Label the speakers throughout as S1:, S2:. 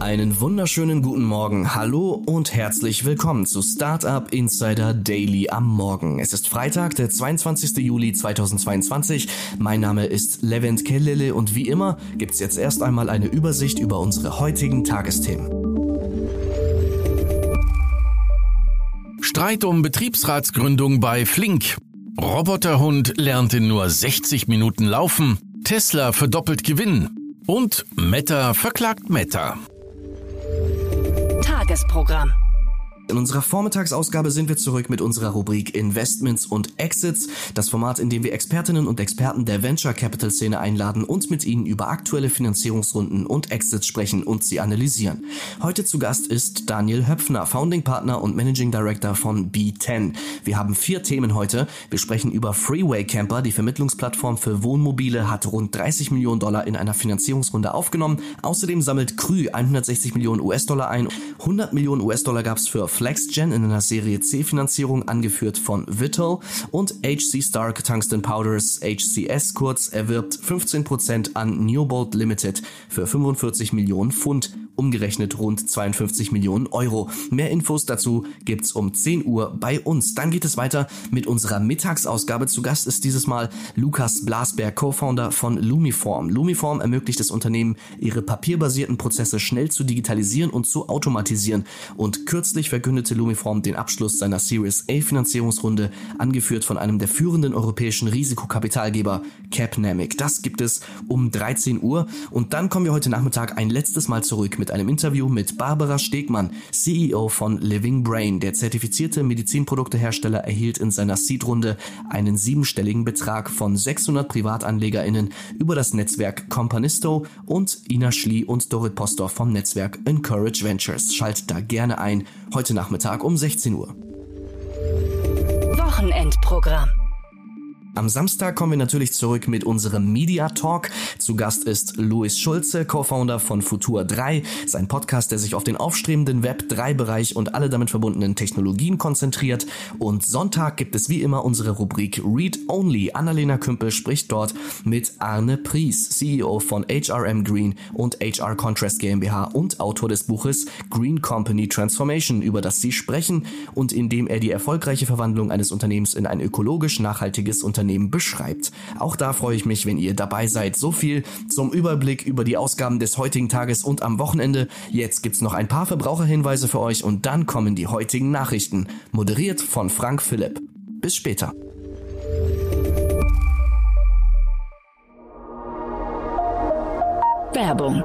S1: Einen wunderschönen guten Morgen, hallo und herzlich willkommen zu Startup Insider Daily am Morgen. Es ist Freitag, der 22. Juli 2022. Mein Name ist Levent Kellele und wie immer gibt's jetzt erst einmal eine Übersicht über unsere heutigen Tagesthemen.
S2: Streit um Betriebsratsgründung bei Flink. Roboterhund lernt in nur 60 Minuten laufen. Tesla verdoppelt Gewinn. Und Meta verklagt Meta.
S3: Tagesprogramm.
S1: In unserer Vormittagsausgabe sind wir zurück mit unserer Rubrik Investments und Exits, das Format, in dem wir Expertinnen und Experten der Venture Capital Szene einladen und mit ihnen über aktuelle Finanzierungsrunden und Exits sprechen und sie analysieren. Heute zu Gast ist Daniel Höpfner, Founding Partner und Managing Director von B10. Wir haben vier Themen heute. Wir sprechen über Freeway Camper, die Vermittlungsplattform für Wohnmobile hat rund 30 Millionen Dollar in einer Finanzierungsrunde aufgenommen. Außerdem sammelt Krü 160 Millionen US-Dollar ein. 100 Millionen US-Dollar gab es für FlexGen in einer Serie C Finanzierung angeführt von Vittel. Und HC Stark Tungsten Powders HCS kurz. Erwirbt 15% an Newbold Limited für 45 Millionen Pfund umgerechnet rund 52 Millionen Euro. Mehr Infos dazu gibt's um 10 Uhr bei uns. Dann geht es weiter mit unserer Mittagsausgabe. Zu Gast ist dieses Mal Lukas Blasberg, Co-Founder von Lumiform. Lumiform ermöglicht es Unternehmen, ihre papierbasierten Prozesse schnell zu digitalisieren und zu automatisieren. Und kürzlich verkündete Lumiform den Abschluss seiner Series A Finanzierungsrunde, angeführt von einem der führenden europäischen Risikokapitalgeber, Capnamic. Das gibt es um 13 Uhr. Und dann kommen wir heute Nachmittag ein letztes Mal zurück mit einem Interview mit Barbara Stegmann, CEO von Living Brain. Der zertifizierte Medizinproduktehersteller erhielt in seiner Seed-Runde einen siebenstelligen Betrag von 600 PrivatanlegerInnen über das Netzwerk Companisto und Ina Schlie und Dorit Postor vom Netzwerk Encourage Ventures. Schaltet da gerne ein, heute Nachmittag um 16 Uhr.
S3: Wochenendprogramm.
S1: Am Samstag kommen wir natürlich zurück mit unserem Media Talk. Zu Gast ist Louis Schulze, Co-Founder von Futur 3, sein Podcast, der sich auf den aufstrebenden Web 3 Bereich und alle damit verbundenen Technologien konzentriert. Und Sonntag gibt es wie immer unsere Rubrik Read Only. Annalena Kümpel spricht dort mit Arne Pries, CEO von HRM Green und HR Contrast GmbH und Autor des Buches Green Company Transformation, über das sie sprechen und in dem er die erfolgreiche Verwandlung eines Unternehmens in ein ökologisch nachhaltiges Unternehmen Unternehmen beschreibt. Auch da freue ich mich, wenn ihr dabei seid. So viel zum Überblick über die Ausgaben des heutigen Tages und am Wochenende. Jetzt gibt's noch ein paar Verbraucherhinweise für euch und dann kommen die heutigen Nachrichten. Moderiert von Frank Philipp. Bis später.
S3: Werbung.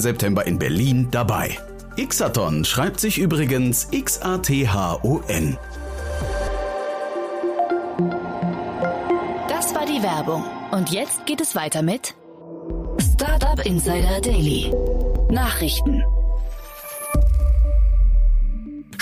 S4: September in Berlin dabei. Xathon schreibt sich übrigens X-A-T-H-O-N.
S3: Das war die Werbung. Und jetzt geht es weiter mit Startup Insider Daily. Nachrichten.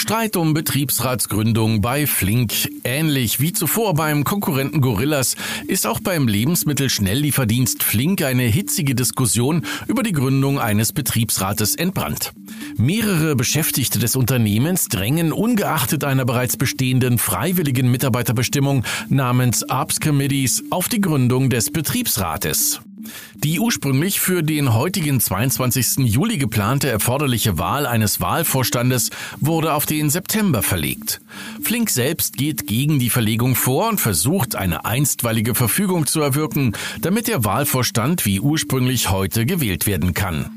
S2: Streit um Betriebsratsgründung bei Flink. Ähnlich wie zuvor beim Konkurrenten Gorillas ist auch beim Lebensmittelschnelllieferdienst Flink eine hitzige Diskussion über die Gründung eines Betriebsrates entbrannt. Mehrere Beschäftigte des Unternehmens drängen ungeachtet einer bereits bestehenden freiwilligen Mitarbeiterbestimmung namens ARPS Committees auf die Gründung des Betriebsrates. Die ursprünglich für den heutigen 22. Juli geplante erforderliche Wahl eines Wahlvorstandes wurde auf den September verlegt. Flink selbst geht gegen die Verlegung vor und versucht, eine einstweilige Verfügung zu erwirken, damit der Wahlvorstand wie ursprünglich heute gewählt werden kann.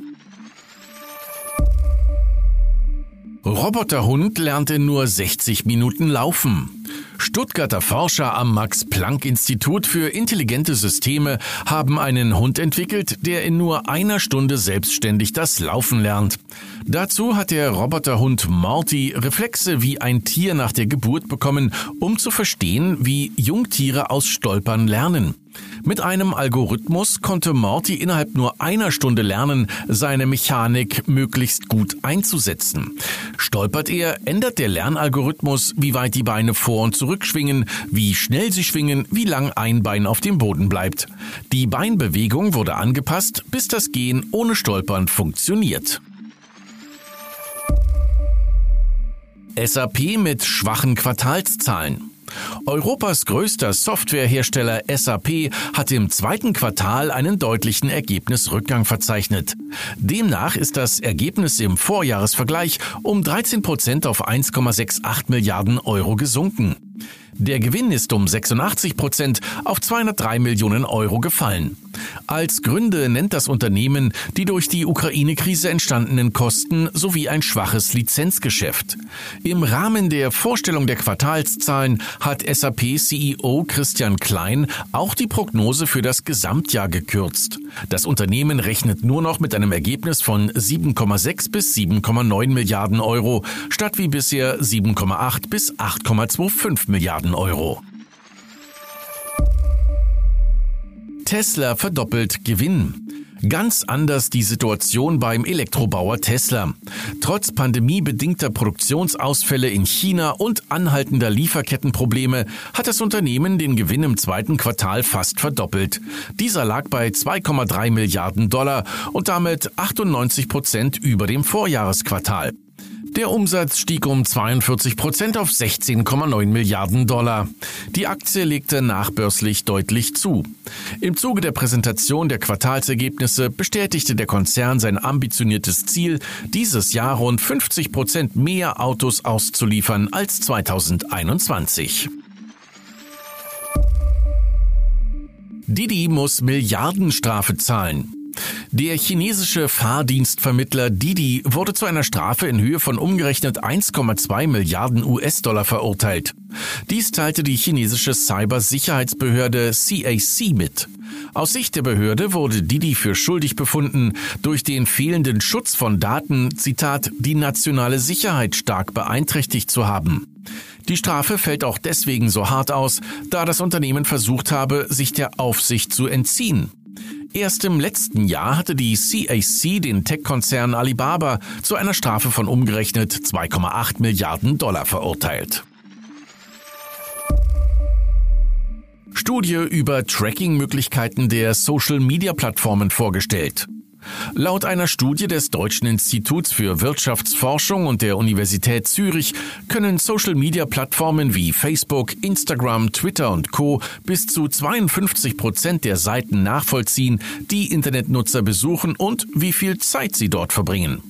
S2: Roboterhund lernt in nur 60 Minuten laufen. Stuttgarter Forscher am Max-Planck-Institut für intelligente Systeme haben einen Hund entwickelt, der in nur einer Stunde selbstständig das Laufen lernt. Dazu hat der Roboterhund Morty Reflexe wie ein Tier nach der Geburt bekommen, um zu verstehen, wie Jungtiere aus Stolpern lernen. Mit einem Algorithmus konnte Morty innerhalb nur einer Stunde lernen, seine Mechanik möglichst gut einzusetzen. Stolpert er, ändert der Lernalgorithmus, wie weit die Beine vor und zurück schwingen, wie schnell sie schwingen, wie lang ein Bein auf dem Boden bleibt. Die Beinbewegung wurde angepasst, bis das Gehen ohne Stolpern funktioniert. SAP mit schwachen Quartalszahlen. Europas größter Softwarehersteller SAP hat im zweiten Quartal einen deutlichen Ergebnisrückgang verzeichnet. Demnach ist das Ergebnis im Vorjahresvergleich um 13 Prozent auf 1,68 Milliarden Euro gesunken. Der Gewinn ist um 86 Prozent auf 203 Millionen Euro gefallen. Als Gründe nennt das Unternehmen die durch die Ukraine-Krise entstandenen Kosten sowie ein schwaches Lizenzgeschäft. Im Rahmen der Vorstellung der Quartalszahlen hat SAP-CEO Christian Klein auch die Prognose für das Gesamtjahr gekürzt. Das Unternehmen rechnet nur noch mit einem Ergebnis von 7,6 bis 7,9 Milliarden Euro statt wie bisher 7,8 bis 8,25 Milliarden Euro. Tesla verdoppelt Gewinn. Ganz anders die Situation beim Elektrobauer Tesla. Trotz pandemiebedingter Produktionsausfälle in China und anhaltender Lieferkettenprobleme hat das Unternehmen den Gewinn im zweiten Quartal fast verdoppelt. Dieser lag bei 2,3 Milliarden Dollar und damit 98 Prozent über dem Vorjahresquartal. Der Umsatz stieg um 42 Prozent auf 16,9 Milliarden Dollar. Die Aktie legte nachbörslich deutlich zu. Im Zuge der Präsentation der Quartalsergebnisse bestätigte der Konzern sein ambitioniertes Ziel, dieses Jahr rund 50 Prozent mehr Autos auszuliefern als 2021. Didi muss Milliardenstrafe zahlen. Der chinesische Fahrdienstvermittler Didi wurde zu einer Strafe in Höhe von umgerechnet 1,2 Milliarden US-Dollar verurteilt. Dies teilte die chinesische Cybersicherheitsbehörde CAC mit. Aus Sicht der Behörde wurde Didi für schuldig befunden, durch den fehlenden Schutz von Daten, Zitat, die nationale Sicherheit stark beeinträchtigt zu haben. Die Strafe fällt auch deswegen so hart aus, da das Unternehmen versucht habe, sich der Aufsicht zu entziehen. Erst im letzten Jahr hatte die CAC den Tech-Konzern Alibaba zu einer Strafe von umgerechnet 2,8 Milliarden Dollar verurteilt. Studie über Tracking-Möglichkeiten der Social-Media-Plattformen vorgestellt. Laut einer Studie des Deutschen Instituts für Wirtschaftsforschung und der Universität Zürich können Social-Media-Plattformen wie Facebook, Instagram, Twitter und Co. bis zu 52 Prozent der Seiten nachvollziehen, die Internetnutzer besuchen und wie viel Zeit sie dort verbringen.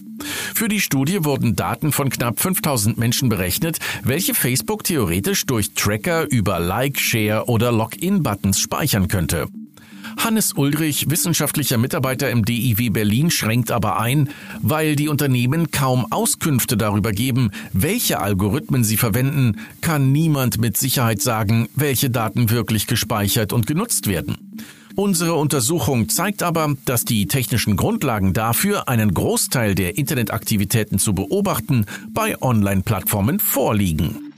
S2: Für die Studie wurden Daten von knapp 5000 Menschen berechnet, welche Facebook theoretisch durch Tracker über Like, Share oder Login-Buttons speichern könnte. Hannes Ulrich, wissenschaftlicher Mitarbeiter im DIW Berlin, schränkt aber ein, weil die Unternehmen kaum Auskünfte darüber geben, welche Algorithmen sie verwenden, kann niemand mit Sicherheit sagen, welche Daten wirklich gespeichert und genutzt werden. Unsere Untersuchung zeigt aber, dass die technischen Grundlagen dafür, einen Großteil der Internetaktivitäten zu beobachten, bei Online-Plattformen vorliegen.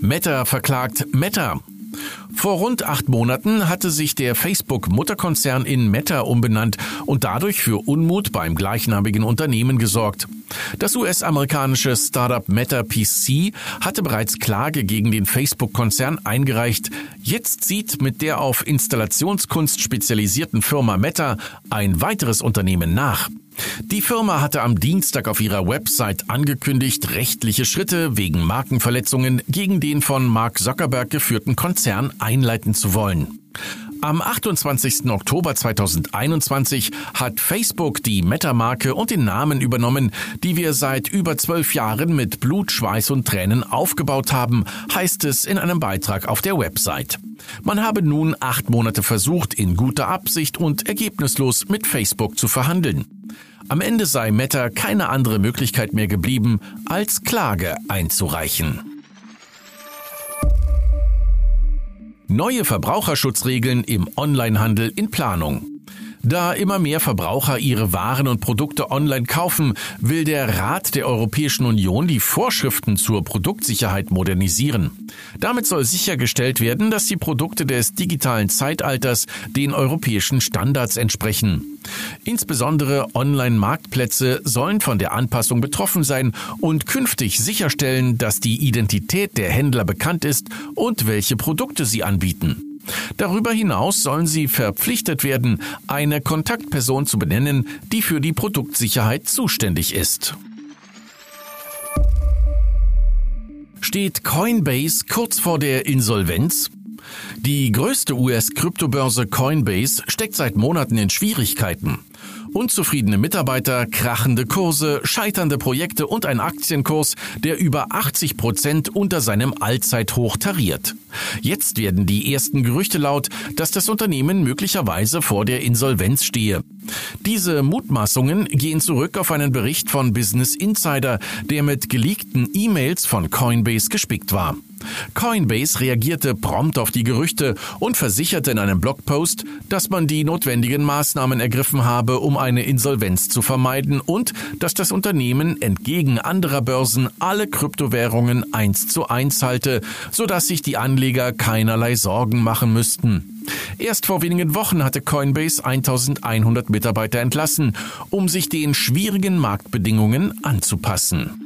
S2: Meta verklagt Meta. Vor rund acht Monaten hatte sich der Facebook-Mutterkonzern in Meta umbenannt und dadurch für Unmut beim gleichnamigen Unternehmen gesorgt. Das US-amerikanische Startup Meta PC hatte bereits Klage gegen den Facebook-Konzern eingereicht. Jetzt sieht mit der auf Installationskunst spezialisierten Firma Meta ein weiteres Unternehmen nach. Die Firma hatte am Dienstag auf ihrer Website angekündigt, rechtliche Schritte wegen Markenverletzungen gegen den von Mark Zuckerberg geführten Konzern einleiten zu wollen. Am 28. Oktober 2021 hat Facebook die Meta-Marke und den Namen übernommen, die wir seit über zwölf Jahren mit Blut, Schweiß und Tränen aufgebaut haben, heißt es in einem Beitrag auf der Website. Man habe nun acht Monate versucht, in guter Absicht und ergebnislos mit Facebook zu verhandeln. Am Ende sei Meta keine andere Möglichkeit mehr geblieben, als Klage einzureichen. Neue Verbraucherschutzregeln im Onlinehandel in Planung. Da immer mehr Verbraucher ihre Waren und Produkte online kaufen, will der Rat der Europäischen Union die Vorschriften zur Produktsicherheit modernisieren. Damit soll sichergestellt werden, dass die Produkte des digitalen Zeitalters den europäischen Standards entsprechen. Insbesondere Online-Marktplätze sollen von der Anpassung betroffen sein und künftig sicherstellen, dass die Identität der Händler bekannt ist und welche Produkte sie anbieten. Darüber hinaus sollen sie verpflichtet werden, eine Kontaktperson zu benennen, die für die Produktsicherheit zuständig ist. Steht Coinbase kurz vor der Insolvenz? Die größte US-Kryptobörse Coinbase steckt seit Monaten in Schwierigkeiten. Unzufriedene Mitarbeiter, krachende Kurse, scheiternde Projekte und ein Aktienkurs, der über 80 Prozent unter seinem Allzeithoch tariert. Jetzt werden die ersten Gerüchte laut, dass das Unternehmen möglicherweise vor der Insolvenz stehe. Diese Mutmaßungen gehen zurück auf einen Bericht von Business Insider, der mit geleakten E-Mails von Coinbase gespickt war. Coinbase reagierte prompt auf die Gerüchte und versicherte in einem Blogpost, dass man die notwendigen Maßnahmen ergriffen habe, um eine Insolvenz zu vermeiden und dass das Unternehmen entgegen anderer Börsen alle Kryptowährungen eins zu eins halte, sodass sich die Anleger keinerlei Sorgen machen müssten. Erst vor wenigen Wochen hatte Coinbase 1100 Mitarbeiter entlassen, um sich den schwierigen Marktbedingungen anzupassen.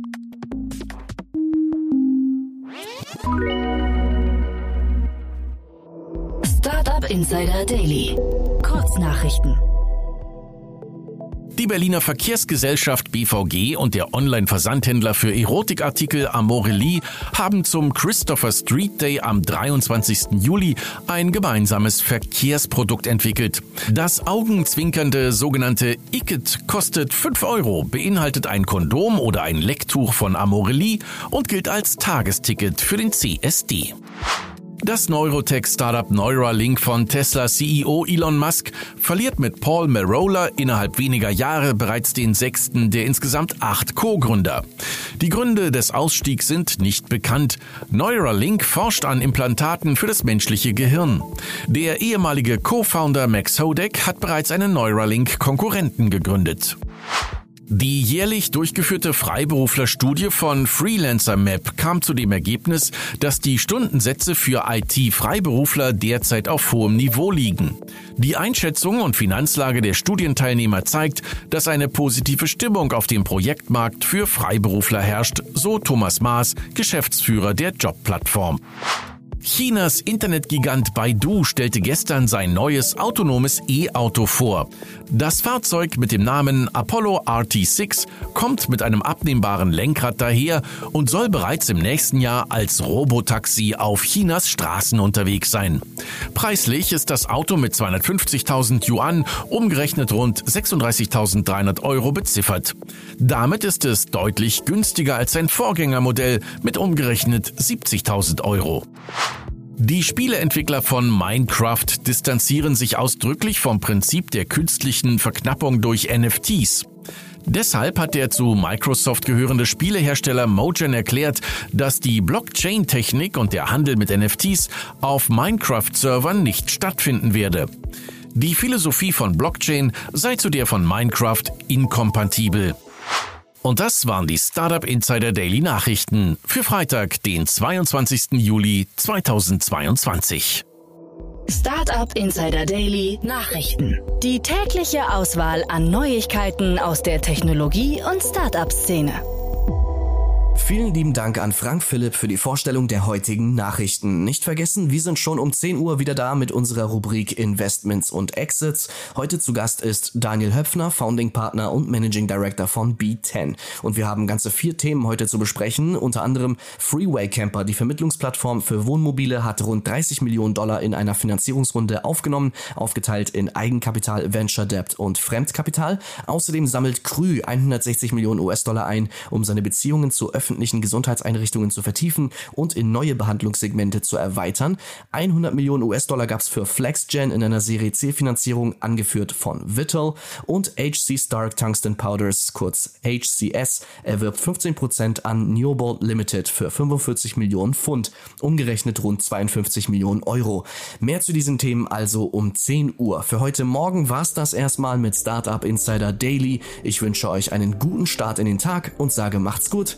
S3: Insider Daily. Kurznachrichten.
S2: Die Berliner Verkehrsgesellschaft BVG und der Online-Versandhändler für Erotikartikel Amorelli haben zum Christopher Street Day am 23. Juli ein gemeinsames Verkehrsprodukt entwickelt. Das augenzwinkernde sogenannte Icket kostet 5 Euro, beinhaltet ein Kondom oder ein Lecktuch von Amorelli und gilt als Tagesticket für den CSD. Das Neurotech-Startup Neuralink von Tesla CEO Elon Musk verliert mit Paul Merola innerhalb weniger Jahre bereits den sechsten der insgesamt acht Co-Gründer. Die Gründe des Ausstiegs sind nicht bekannt. Neuralink forscht an Implantaten für das menschliche Gehirn. Der ehemalige Co-Founder Max Hodek hat bereits einen Neuralink-Konkurrenten gegründet. Die jährlich durchgeführte Freiberuflerstudie von Freelancer Map kam zu dem Ergebnis, dass die Stundensätze für IT-Freiberufler derzeit auf hohem Niveau liegen. Die Einschätzung und Finanzlage der Studienteilnehmer zeigt, dass eine positive Stimmung auf dem Projektmarkt für Freiberufler herrscht, so Thomas Maas, Geschäftsführer der Jobplattform. Chinas Internetgigant Baidu stellte gestern sein neues autonomes E-Auto vor. Das Fahrzeug mit dem Namen Apollo RT6 kommt mit einem abnehmbaren Lenkrad daher und soll bereits im nächsten Jahr als Robotaxi auf Chinas Straßen unterwegs sein. Preislich ist das Auto mit 250.000 Yuan umgerechnet rund 36.300 Euro beziffert. Damit ist es deutlich günstiger als sein Vorgängermodell mit umgerechnet 70.000 Euro. Die Spieleentwickler von Minecraft distanzieren sich ausdrücklich vom Prinzip der künstlichen Verknappung durch NFTs. Deshalb hat der zu Microsoft gehörende Spielehersteller Mojang erklärt, dass die Blockchain-Technik und der Handel mit NFTs auf Minecraft-Servern nicht stattfinden werde. Die Philosophie von Blockchain sei zu der von Minecraft inkompatibel. Und das waren die Startup Insider Daily Nachrichten für Freitag, den 22. Juli 2022.
S3: Startup Insider Daily Nachrichten. Die tägliche Auswahl an Neuigkeiten aus der Technologie- und Startup-Szene.
S1: Vielen lieben Dank an Frank Philipp für die Vorstellung der heutigen Nachrichten. Nicht vergessen, wir sind schon um 10 Uhr wieder da mit unserer Rubrik Investments und Exits. Heute zu Gast ist Daniel Höpfner, Founding Partner und Managing Director von B10. Und wir haben ganze vier Themen heute zu besprechen. Unter anderem Freeway Camper, die Vermittlungsplattform für Wohnmobile, hat rund 30 Millionen Dollar in einer Finanzierungsrunde aufgenommen, aufgeteilt in Eigenkapital, Venture Debt und Fremdkapital. Außerdem sammelt Krü 160 Millionen US-Dollar ein, um seine Beziehungen zu öffentlichen öffentlichen Gesundheitseinrichtungen zu vertiefen und in neue Behandlungssegmente zu erweitern. 100 Millionen US-Dollar gab es für FlexGen in einer Serie C-Finanzierung, angeführt von Vittel. Und HC Stark Tungsten Powders, kurz HCS, erwirbt 15% an Neobolt Limited für 45 Millionen Pfund, umgerechnet rund 52 Millionen Euro. Mehr zu diesen Themen also um 10 Uhr. Für heute Morgen war es das erstmal mit Startup Insider Daily. Ich wünsche euch einen guten Start in den Tag und sage macht's gut